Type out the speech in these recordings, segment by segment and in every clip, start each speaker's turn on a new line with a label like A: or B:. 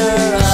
A: 掩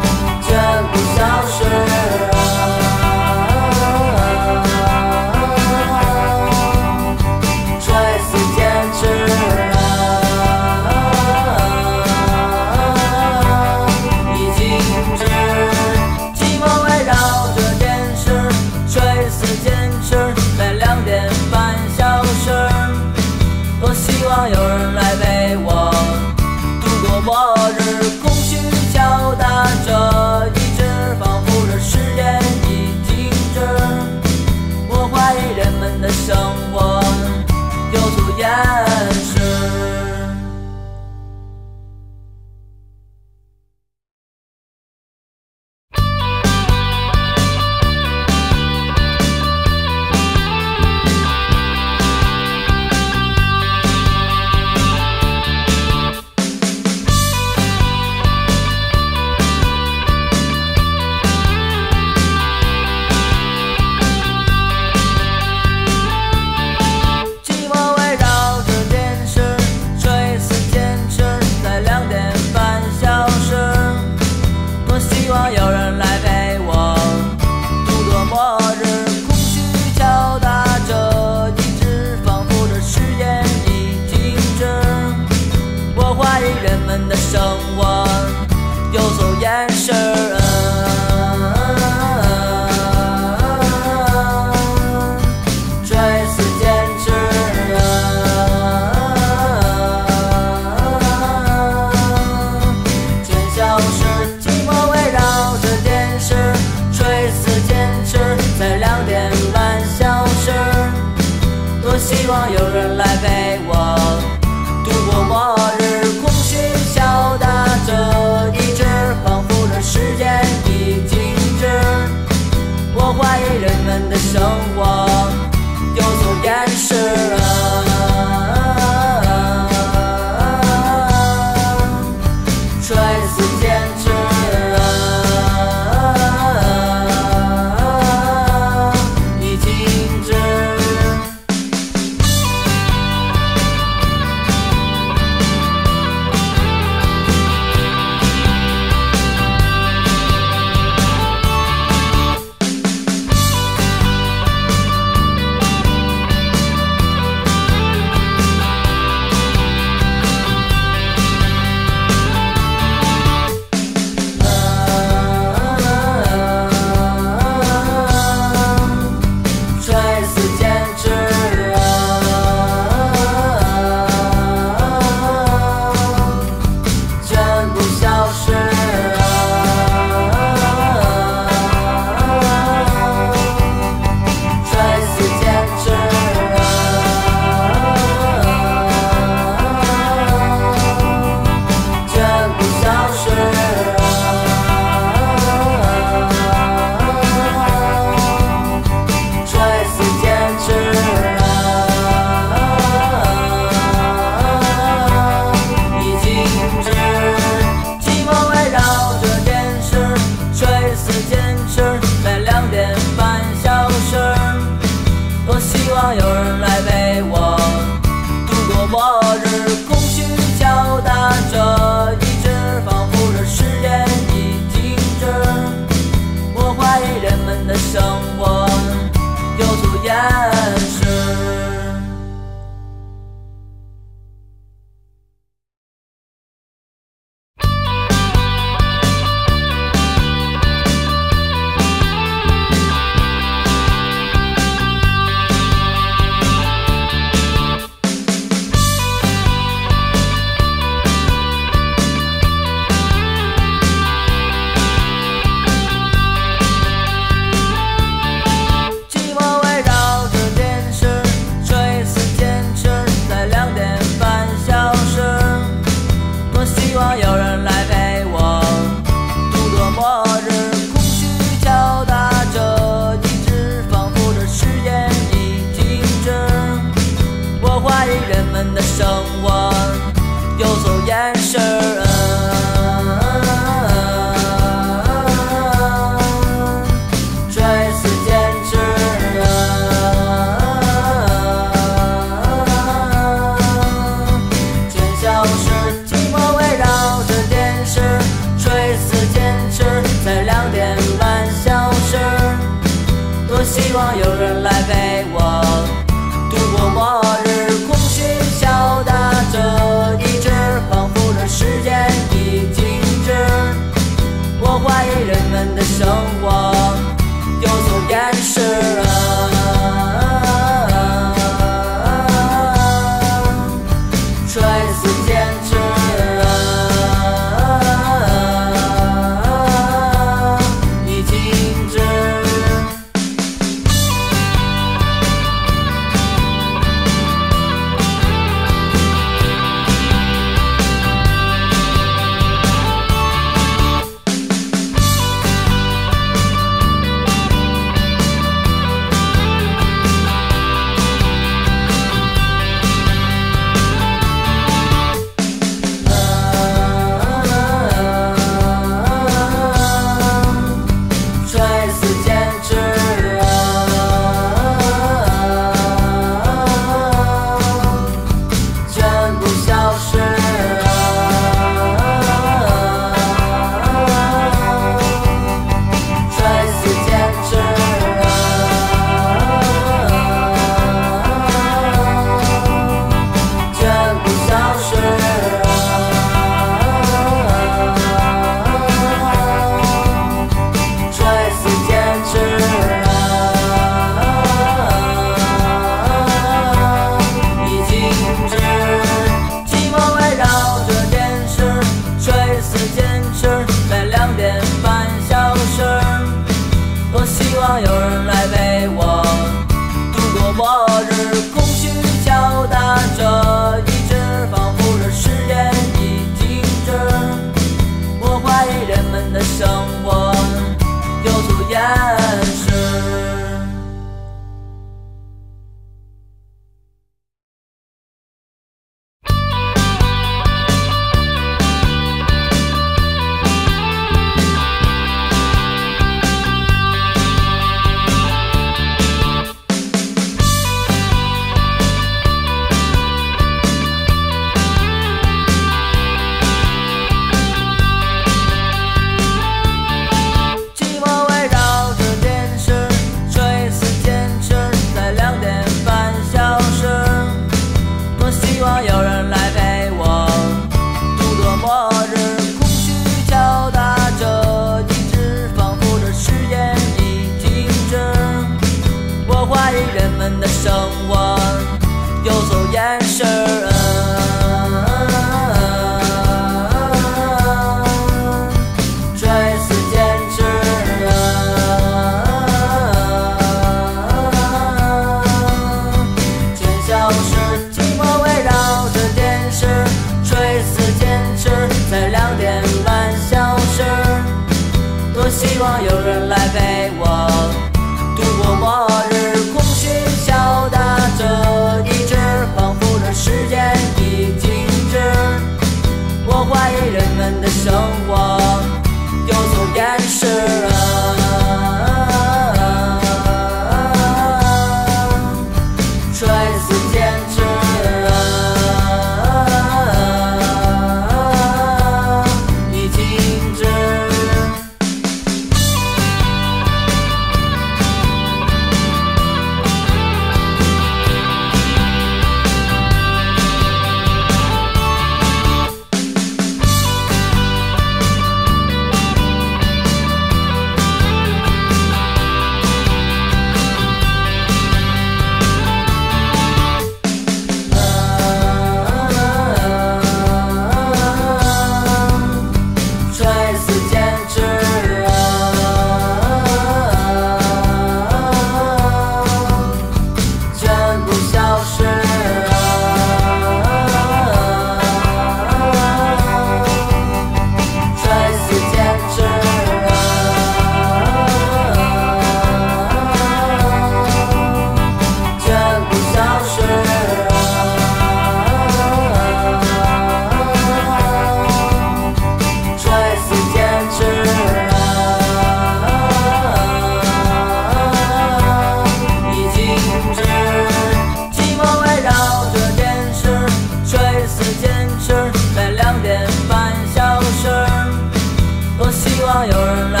A: 有人来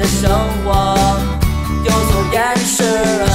A: 的生活有所掩饰。